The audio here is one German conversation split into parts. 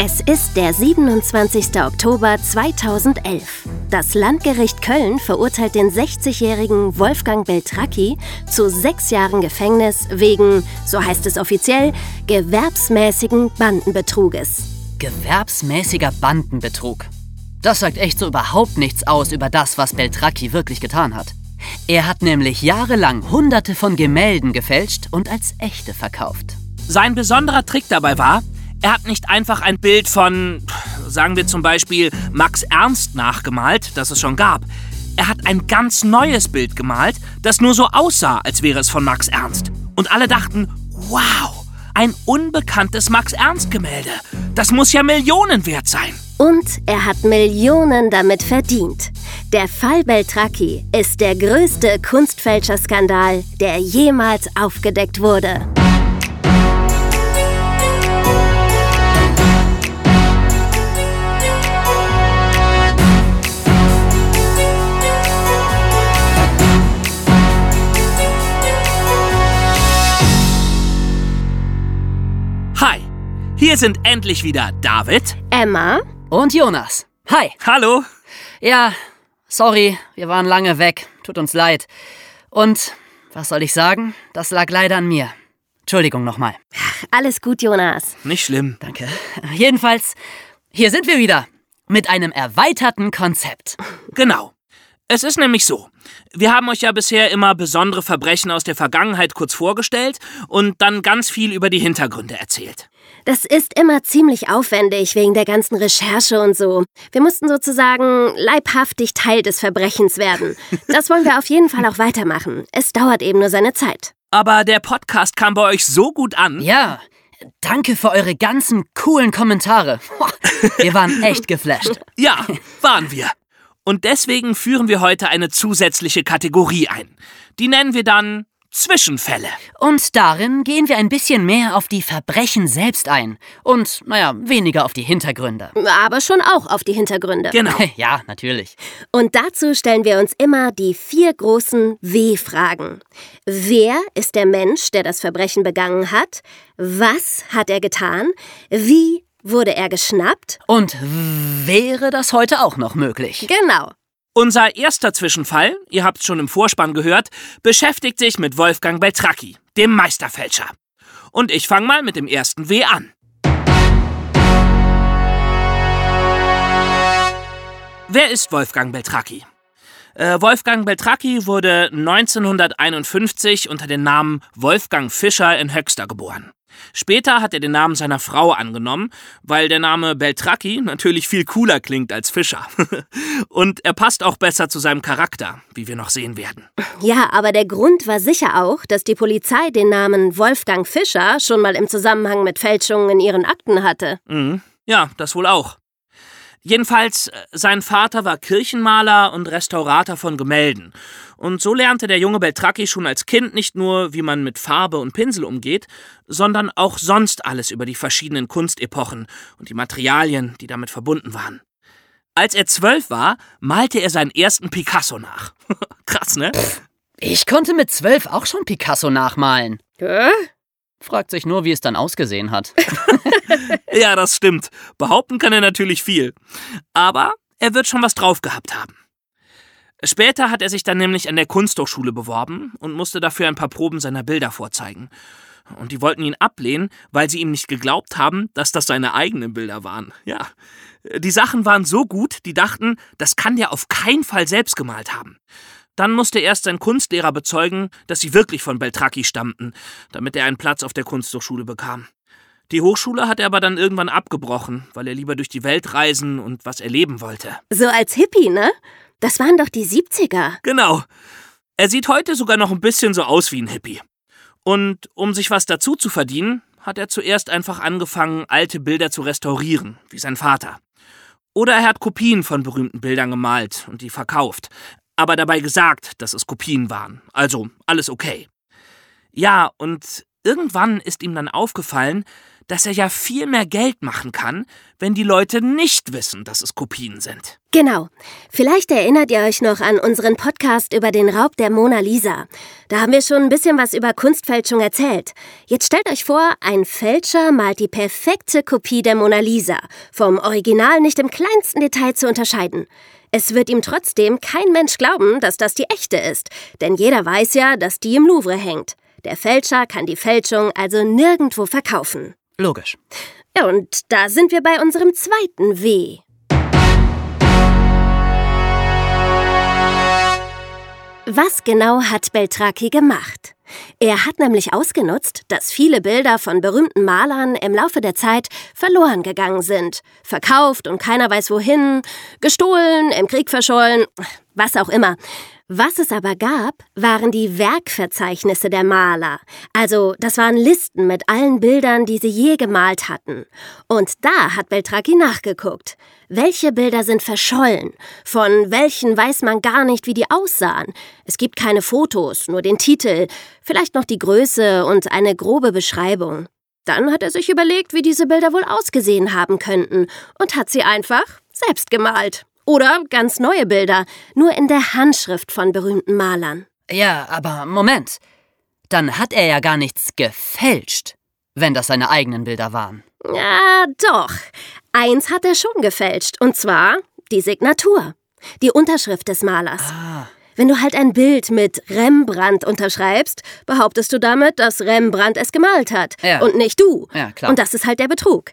Es ist der 27. Oktober 2011. Das Landgericht Köln verurteilt den 60-jährigen Wolfgang Beltracchi zu sechs Jahren Gefängnis wegen, so heißt es offiziell, gewerbsmäßigen Bandenbetruges. Gewerbsmäßiger Bandenbetrug. Das sagt echt so überhaupt nichts aus über das, was Beltracchi wirklich getan hat. Er hat nämlich jahrelang hunderte von Gemälden gefälscht und als echte verkauft. Sein besonderer Trick dabei war, er hat nicht einfach ein Bild von, sagen wir zum Beispiel, Max Ernst nachgemalt, das es schon gab. Er hat ein ganz neues Bild gemalt, das nur so aussah, als wäre es von Max Ernst. Und alle dachten, wow, ein unbekanntes Max Ernst-Gemälde. Das muss ja Millionen wert sein. Und er hat Millionen damit verdient. Der Fall Beltracchi ist der größte Kunstfälscherskandal, der jemals aufgedeckt wurde. Hier sind endlich wieder David. Emma? Und Jonas. Hi. Hallo. Ja, sorry, wir waren lange weg. Tut uns leid. Und, was soll ich sagen? Das lag leider an mir. Entschuldigung nochmal. Alles gut, Jonas. Nicht schlimm. Danke. Jedenfalls, hier sind wir wieder. Mit einem erweiterten Konzept. Genau. Es ist nämlich so. Wir haben euch ja bisher immer besondere Verbrechen aus der Vergangenheit kurz vorgestellt und dann ganz viel über die Hintergründe erzählt. Das ist immer ziemlich aufwendig wegen der ganzen Recherche und so. Wir mussten sozusagen leibhaftig Teil des Verbrechens werden. Das wollen wir auf jeden Fall auch weitermachen. Es dauert eben nur seine Zeit. Aber der Podcast kam bei euch so gut an. Ja, danke für eure ganzen coolen Kommentare. Wir waren echt geflasht. Ja, waren wir. Und deswegen führen wir heute eine zusätzliche Kategorie ein. Die nennen wir dann Zwischenfälle. Und darin gehen wir ein bisschen mehr auf die Verbrechen selbst ein. Und, naja, weniger auf die Hintergründe. Aber schon auch auf die Hintergründe. Genau. Ja, natürlich. Und dazu stellen wir uns immer die vier großen W-Fragen. Wer ist der Mensch, der das Verbrechen begangen hat? Was hat er getan? Wie wurde er geschnappt? Und wäre das heute auch noch möglich? Genau. Unser erster Zwischenfall, ihr habt es schon im Vorspann gehört, beschäftigt sich mit Wolfgang Beltracchi, dem Meisterfälscher. Und ich fange mal mit dem ersten W an. Wer ist Wolfgang Beltracchi? Äh, Wolfgang Beltracchi wurde 1951 unter dem Namen Wolfgang Fischer in Höxter geboren. Später hat er den Namen seiner Frau angenommen, weil der Name Beltracchi natürlich viel cooler klingt als Fischer. Und er passt auch besser zu seinem Charakter, wie wir noch sehen werden. Ja, aber der Grund war sicher auch, dass die Polizei den Namen Wolfgang Fischer schon mal im Zusammenhang mit Fälschungen in ihren Akten hatte. Mhm. Ja, das wohl auch. Jedenfalls, äh, sein Vater war Kirchenmaler und Restaurator von Gemälden. Und so lernte der junge Beltracchi schon als Kind nicht nur, wie man mit Farbe und Pinsel umgeht, sondern auch sonst alles über die verschiedenen Kunstepochen und die Materialien, die damit verbunden waren. Als er zwölf war, malte er seinen ersten Picasso nach. Krass, ne? Ich konnte mit zwölf auch schon Picasso nachmalen. Hä? Fragt sich nur, wie es dann ausgesehen hat. Ja, das stimmt. Behaupten kann er natürlich viel. Aber er wird schon was drauf gehabt haben. Später hat er sich dann nämlich an der Kunsthochschule beworben und musste dafür ein paar Proben seiner Bilder vorzeigen. Und die wollten ihn ablehnen, weil sie ihm nicht geglaubt haben, dass das seine eigenen Bilder waren. Ja. Die Sachen waren so gut, die dachten, das kann der auf keinen Fall selbst gemalt haben. Dann musste erst sein Kunstlehrer bezeugen, dass sie wirklich von Beltracchi stammten, damit er einen Platz auf der Kunsthochschule bekam. Die Hochschule hat er aber dann irgendwann abgebrochen, weil er lieber durch die Welt reisen und was erleben wollte. So als Hippie, ne? Das waren doch die 70er. Genau. Er sieht heute sogar noch ein bisschen so aus wie ein Hippie. Und um sich was dazu zu verdienen, hat er zuerst einfach angefangen, alte Bilder zu restaurieren, wie sein Vater. Oder er hat Kopien von berühmten Bildern gemalt und die verkauft, aber dabei gesagt, dass es Kopien waren. Also alles okay. Ja, und irgendwann ist ihm dann aufgefallen, dass er ja viel mehr Geld machen kann, wenn die Leute nicht wissen, dass es Kopien sind. Genau. Vielleicht erinnert ihr euch noch an unseren Podcast über den Raub der Mona Lisa. Da haben wir schon ein bisschen was über Kunstfälschung erzählt. Jetzt stellt euch vor, ein Fälscher malt die perfekte Kopie der Mona Lisa, vom Original nicht im kleinsten Detail zu unterscheiden. Es wird ihm trotzdem kein Mensch glauben, dass das die echte ist, denn jeder weiß ja, dass die im Louvre hängt. Der Fälscher kann die Fälschung also nirgendwo verkaufen. Logisch. Und da sind wir bei unserem zweiten W. Was genau hat Beltraki gemacht? Er hat nämlich ausgenutzt, dass viele Bilder von berühmten Malern im Laufe der Zeit verloren gegangen sind. Verkauft und keiner weiß wohin, gestohlen, im Krieg verschollen, was auch immer. Was es aber gab, waren die Werkverzeichnisse der Maler. Also, das waren Listen mit allen Bildern, die sie je gemalt hatten. Und da hat Beltraki nachgeguckt. Welche Bilder sind verschollen? Von welchen weiß man gar nicht, wie die aussahen? Es gibt keine Fotos, nur den Titel, vielleicht noch die Größe und eine grobe Beschreibung. Dann hat er sich überlegt, wie diese Bilder wohl ausgesehen haben könnten und hat sie einfach selbst gemalt. Oder ganz neue Bilder, nur in der Handschrift von berühmten Malern. Ja, aber Moment. Dann hat er ja gar nichts gefälscht, wenn das seine eigenen Bilder waren. Ja, doch. Eins hat er schon gefälscht, und zwar die Signatur, die Unterschrift des Malers. Ah. Wenn du halt ein Bild mit Rembrandt unterschreibst, behauptest du damit, dass Rembrandt es gemalt hat Ja. und nicht du. Ja, klar. Und das ist halt der Betrug.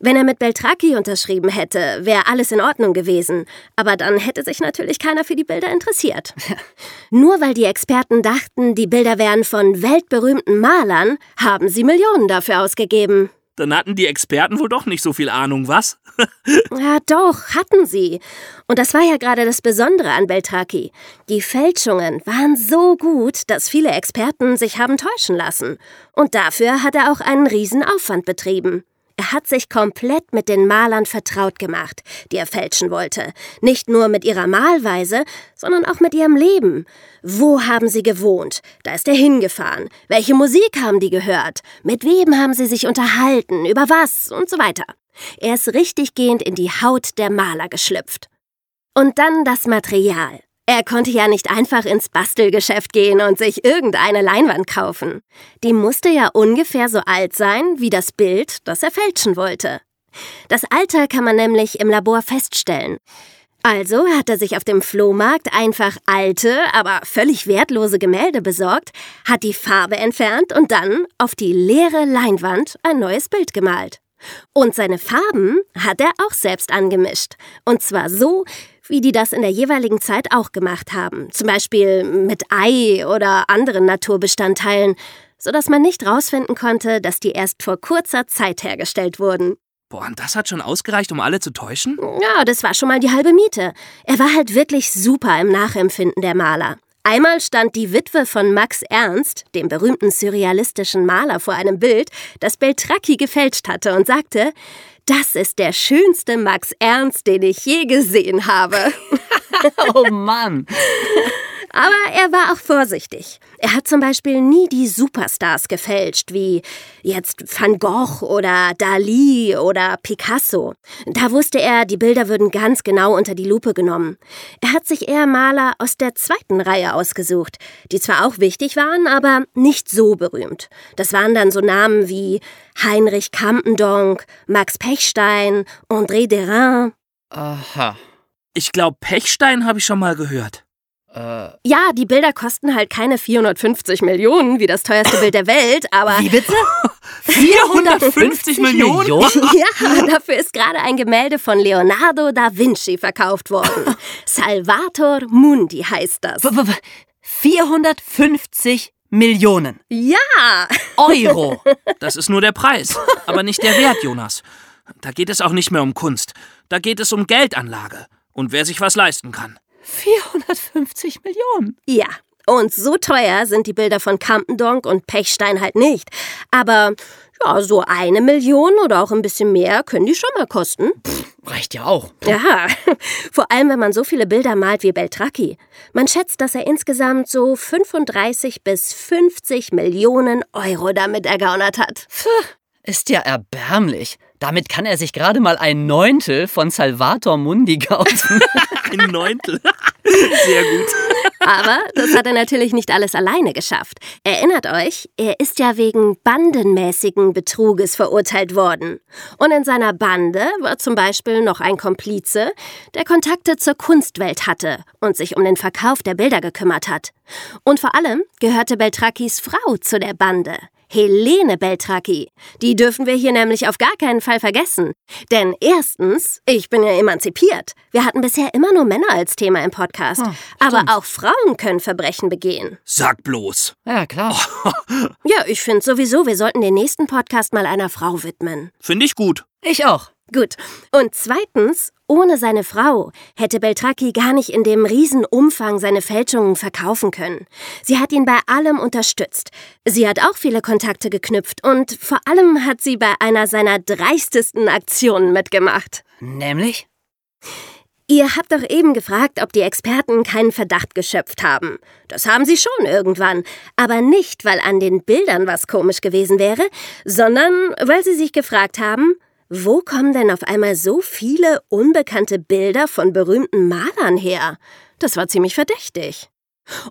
Wenn er mit Beltraki unterschrieben hätte, wäre alles in Ordnung gewesen. Aber dann hätte sich natürlich keiner für die Bilder interessiert. Nur weil die Experten dachten, die Bilder wären von weltberühmten Malern, haben sie Millionen dafür ausgegeben. Dann hatten die Experten wohl doch nicht so viel Ahnung, was? Ja, doch, hatten sie. Und das war ja gerade das Besondere an Beltraki. Die Fälschungen waren so gut, dass viele Experten sich haben täuschen lassen. Und dafür hat er auch einen riesen Aufwand betrieben. Er hat sich komplett mit den Malern vertraut gemacht, die er fälschen wollte. Nicht nur mit ihrer Malweise, sondern auch mit ihrem Leben. Wo haben sie gewohnt? Da ist er hingefahren. Welche Musik haben die gehört? Mit wem haben sie sich unterhalten? Über was? Und so weiter. Er ist richtiggehend in die Haut der Maler geschlüpft. Und dann das Material. Er konnte ja nicht einfach ins Bastelgeschäft gehen und sich irgendeine Leinwand kaufen. Die musste ja ungefähr so alt sein wie das Bild, das er fälschen wollte. Das Alter kann man nämlich im Labor feststellen. Also hat er sich auf dem Flohmarkt einfach alte, aber völlig wertlose Gemälde besorgt, hat die Farbe entfernt und dann auf die leere Leinwand ein neues Bild gemalt. Und seine Farben hat er auch selbst angemischt. Und zwar so, wie die das in der jeweiligen Zeit auch gemacht haben. Zum Beispiel mit Ei oder anderen Naturbestandteilen, sodass man nicht rausfinden konnte, dass die erst vor kurzer Zeit hergestellt wurden. Boah, und das hat schon ausgereicht, um alle zu täuschen? Ja, das war schon mal die halbe Miete. Er war halt wirklich super im Nachempfinden der Maler. Einmal stand die Witwe von Max Ernst, dem berühmten surrealistischen Maler, vor einem Bild, das Beltracchi gefälscht hatte und sagte, das ist der schönste Max Ernst, den ich je gesehen habe. Oh Mann. Aber er war auch vorsichtig. Er hat zum Beispiel nie die Superstars gefälscht, wie jetzt Van Gogh oder Dali oder Picasso. Da wusste er, die Bilder würden ganz genau unter die Lupe genommen. Er hat sich eher Maler aus der zweiten Reihe ausgesucht, die zwar auch wichtig waren, aber nicht so berühmt. Das waren dann so Namen wie Heinrich Campendonck, Max Pechstein, André Derain. Aha. Ich glaube, Pechstein habe ich schon mal gehört. Äh, Ja, die Bilder kosten halt keine 450 Millionen wie das teuerste Bild der Welt, aber wie bitte? 450 Millionen? ja, dafür ist gerade ein Gemälde von Leonardo da Vinci verkauft worden. Salvator Mundi heißt das. W- w- w- 450 Millionen Ja, Euro. Das ist nur der Preis, aber nicht der Wert, Jonas. Da geht es auch nicht mehr um Kunst. Da geht es um Geldanlage und wer sich was leisten kann. 450 Millionen. ja. Und so teuer sind die Bilder von Campendonck und Pechstein halt nicht. Aber ja, so eine Million oder auch ein bisschen mehr können die schon mal kosten. Reicht ja auch. Ja, vor allem wenn man so viele Bilder malt wie Beltracchi. Man schätzt, dass er insgesamt so 35 bis 50 Millionen Euro damit ergaunert hat. ist ja erbärmlich. Damit kann er sich gerade mal ein Neuntel von Salvator Mundi kaufen. Ein Neuntel. Sehr gut. Aber das hat er natürlich nicht alles alleine geschafft. Erinnert euch, er ist ja wegen bandenmäßigen Betruges verurteilt worden. Und in seiner Bande war zum Beispiel noch ein Komplize, der Kontakte zur Kunstwelt hatte und sich um den Verkauf der Bilder gekümmert hat. Und vor allem gehörte Beltrakis Frau zu der Bande. Helene Beltraki. Die dürfen wir hier nämlich auf gar keinen Fall vergessen. Denn erstens, ich bin ja emanzipiert. Wir hatten bisher immer nur Männer als Thema im Podcast. Hm, Aber auch Frauen können Verbrechen begehen. Sag bloß. Ja, klar. Ja, ich finde sowieso, wir sollten den nächsten Podcast mal einer Frau widmen. Finde ich gut. Ich auch. Gut. Und zweitens, ohne seine Frau hätte Beltraki gar nicht in dem Riesenumfang seine Fälschungen verkaufen können. Sie hat ihn bei allem unterstützt. Sie hat auch viele Kontakte geknüpft und vor allem hat sie bei einer seiner dreistesten Aktionen mitgemacht. Nämlich? Ihr habt doch eben gefragt, ob die Experten keinen Verdacht geschöpft haben. Das haben sie schon irgendwann, aber nicht, weil an den Bildern was komisch gewesen wäre, sondern weil sie sich gefragt haben, wo kommen denn auf einmal so viele unbekannte Bilder von berühmten Malern her? Das war ziemlich verdächtig.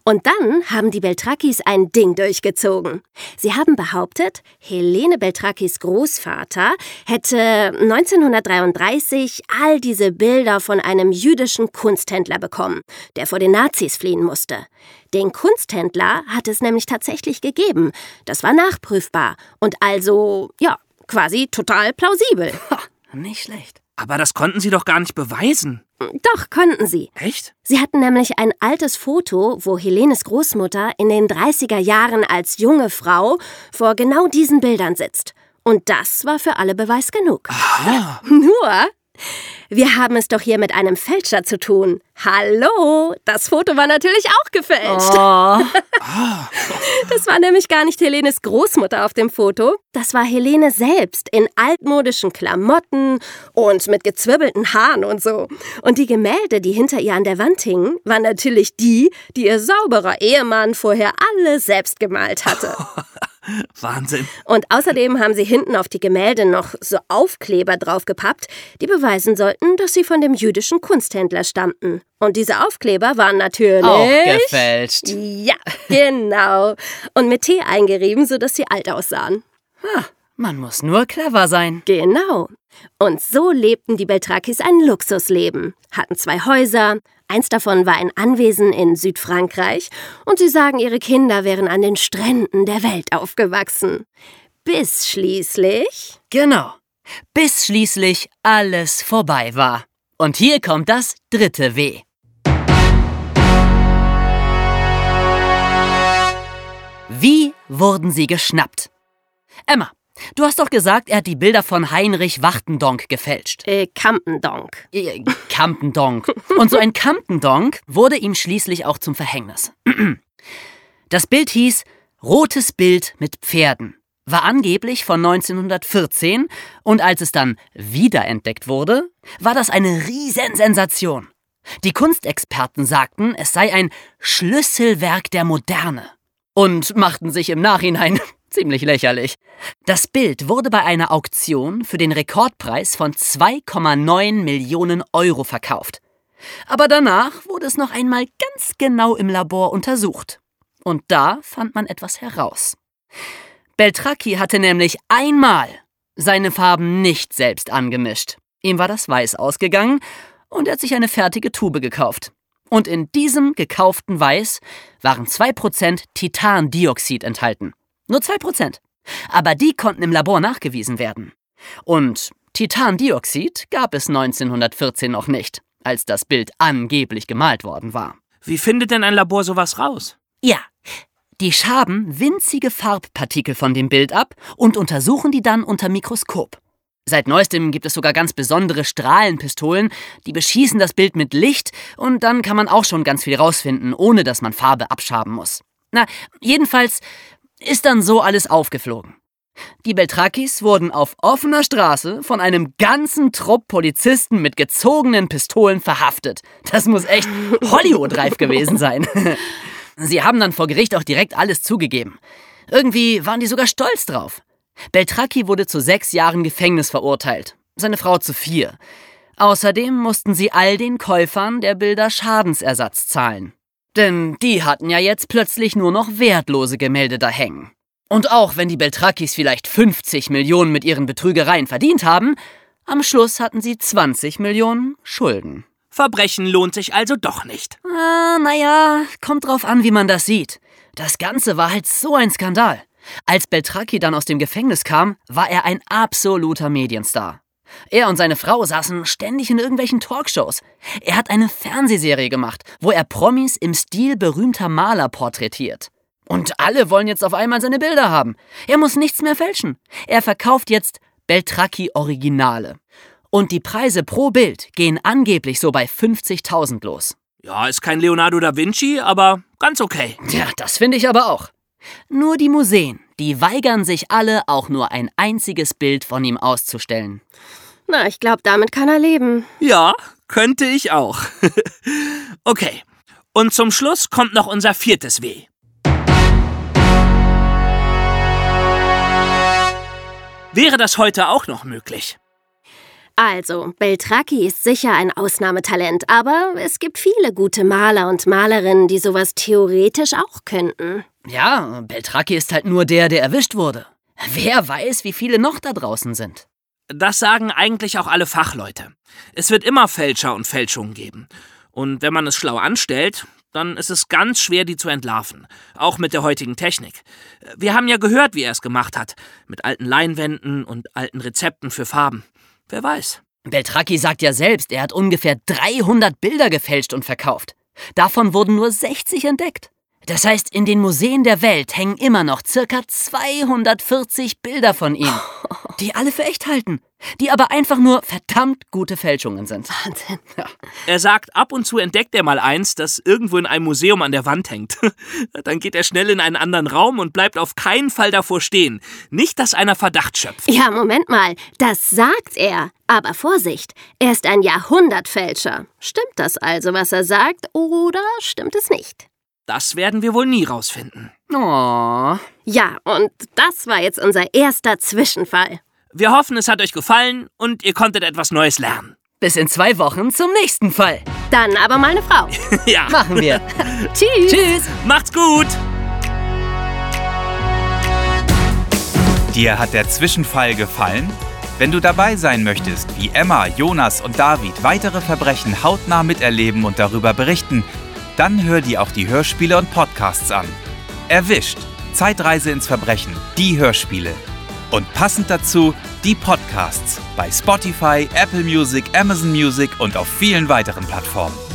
Und dann haben die Beltrakis ein Ding durchgezogen. Sie haben behauptet, Helene Beltrakis Großvater hätte 1933 all diese Bilder von einem jüdischen Kunsthändler bekommen, der vor den Nazis fliehen musste. Den Kunsthändler hat es nämlich tatsächlich gegeben. Das war nachprüfbar und also, ja, quasi total plausibel. Ha, nicht schlecht. Aber das konnten sie doch gar nicht beweisen. Doch, konnten sie. Echt? Sie hatten nämlich ein altes Foto, wo Helenes Großmutter in den 30er Jahren als junge Frau vor genau diesen Bildern sitzt. Und das war für alle Beweis genug. Ah, Nur, wir haben es doch hier mit einem Fälscher zu tun. Hallo, das Foto war natürlich auch gefälscht. Oh, Das war nämlich gar nicht Helenes Großmutter auf dem Foto. Das war Helene selbst in altmodischen Klamotten und mit gezwirbelten Haaren und so. Und die Gemälde, die hinter ihr an der Wand hingen, waren natürlich die, die ihr sauberer Ehemann vorher alle selbst gemalt hatte. Wahnsinn. Und außerdem haben sie hinten auf die Gemälde noch so Aufkleber draufgepappt, die beweisen sollten, dass sie von dem jüdischen Kunsthändler stammten. Und diese Aufkleber waren natürlich. auch gefälscht. Ja, genau. Und mit Tee eingerieben, sodass sie alt aussahen. Man muss nur clever sein. Genau. Und so lebten die Beltrakis ein Luxusleben, hatten zwei Häuser, eins davon war ein Anwesen in Südfrankreich, und sie sagen, ihre Kinder wären an den Stränden der Welt aufgewachsen. Bis schließlich. Genau. Bis schließlich alles vorbei war. Und hier kommt das dritte W. Wie wurden sie geschnappt? Emma, du hast doch gesagt, er hat die Bilder von Heinrich Wachtendonk gefälscht. Äh, Campendonk. Äh, Campendonk. Und so ein Campendonk wurde ihm schließlich auch zum Verhängnis. Das Bild hieß Rotes Bild mit Pferden, war angeblich von 1914 und als es dann wiederentdeckt wurde, war das eine Riesensensation. Die Kunstexperten sagten, es sei ein Schlüsselwerk der Moderne und machten sich im Nachhinein ziemlich lächerlich. Das Bild wurde bei einer Auktion für den Rekordpreis von 2,9 Millionen Euro verkauft. Aber danach wurde es noch einmal ganz genau im Labor untersucht. Und da fand man etwas heraus. Beltracchi hatte nämlich einmal seine Farben nicht selbst angemischt. Ihm war das Weiß ausgegangen und er hat sich eine fertige Tube gekauft. Und in diesem gekauften Weiß waren 2% Titandioxid enthalten. Nur 2%. Aber die konnten im Labor nachgewiesen werden. Und Titandioxid gab es 1914 noch nicht, als das Bild angeblich gemalt worden war. Wie findet denn ein Labor sowas raus? Ja, die schaben winzige Farbpartikel von dem Bild ab und untersuchen die dann unter Mikroskop. Seit neuestem gibt es sogar ganz besondere Strahlenpistolen, die beschießen das Bild mit Licht und dann kann man auch schon ganz viel rausfinden, ohne dass man Farbe abschaben muss. Na, jedenfalls ist dann so alles aufgeflogen. Die Beltrakis wurden auf offener Straße von einem ganzen Trupp Polizisten mit gezogenen Pistolen verhaftet. Das muss echt Hollywood-reif gewesen sein. Sie haben dann vor Gericht auch direkt alles zugegeben. Irgendwie waren die sogar stolz drauf. Beltracchi wurde zu sechs Jahren Gefängnis verurteilt, seine Frau zu vier. Außerdem mussten sie all den Käufern der Bilder Schadensersatz zahlen. Denn die hatten ja jetzt plötzlich nur noch wertlose Gemälde da hängen. Und auch wenn die Beltrakis vielleicht 50 Millionen mit ihren Betrügereien verdient haben, am Schluss hatten sie 20 Millionen Schulden. Verbrechen lohnt sich also doch nicht. Ah, naja, kommt drauf an, wie man das sieht. Das Ganze war halt so ein Skandal. Als Beltracchi dann aus dem Gefängnis kam, war er ein absoluter Medienstar. Er und seine Frau saßen ständig in irgendwelchen Talkshows. Er hat eine Fernsehserie gemacht, wo er Promis im Stil berühmter Maler porträtiert. Und alle wollen jetzt auf einmal seine Bilder haben. Er muss nichts mehr fälschen. Er verkauft jetzt Beltracchi Originale. Und die Preise pro Bild gehen angeblich so bei 50.000 los. Ja, ist kein Leonardo da Vinci, aber ganz okay. Ja, das finde ich aber auch. Nur die Museen, die weigern sich alle, auch nur ein einziges Bild von ihm auszustellen. Na, ich glaube, damit kann er leben. Ja, könnte ich auch. okay. Und zum Schluss kommt noch unser viertes W. Wäre das heute auch noch möglich? Also, Beltracchi ist sicher ein Ausnahmetalent, aber es gibt viele gute Maler und Malerinnen, die sowas theoretisch auch könnten. Ja, Beltracchi ist halt nur der, der erwischt wurde. Wer weiß, wie viele noch da draußen sind. Das sagen eigentlich auch alle Fachleute. Es wird immer Fälscher und Fälschungen geben. Und wenn man es schlau anstellt, dann ist es ganz schwer, die zu entlarven. Auch mit der heutigen Technik. Wir haben ja gehört, wie er es gemacht hat. Mit alten Leinwänden und alten Rezepten für Farben. Wer weiß. Beltracchi sagt ja selbst, er hat ungefähr 300 Bilder gefälscht und verkauft. Davon wurden nur 60 entdeckt. Das heißt, in den Museen der Welt hängen immer noch circa 240 Bilder von ihm, die alle für echt halten, die aber einfach nur verdammt gute Fälschungen sind. Wahnsinn. Ja. Er sagt, ab und zu entdeckt er mal eins, das irgendwo in einem Museum an der Wand hängt. Dann geht er schnell in einen anderen Raum und bleibt auf keinen Fall davor stehen. Nicht, dass einer Verdacht schöpft. Ja, Moment mal, das sagt er. Aber Vorsicht, er ist ein Jahrhundertfälscher. Stimmt das also, was er sagt, oder stimmt es nicht? Das werden wir wohl nie rausfinden. Oh. Ja, und das war jetzt unser erster Zwischenfall. Wir hoffen, es hat euch gefallen und ihr konntet etwas Neues lernen. Bis in zwei Wochen zum nächsten Fall. Dann aber mal eine Frau. ja. Machen wir. Tschüss. Tschüss. Macht's gut! Dir hat der Zwischenfall gefallen? Wenn du dabei sein möchtest, wie Emma, Jonas und David weitere Verbrechen hautnah miterleben und darüber berichten, dann hör dir auch die Hörspiele und Podcasts an. Erwischt! Zeitreise ins Verbrechen, die Hörspiele. Und passend dazu die Podcasts bei Spotify, Apple Music, Amazon Music und auf vielen weiteren Plattformen.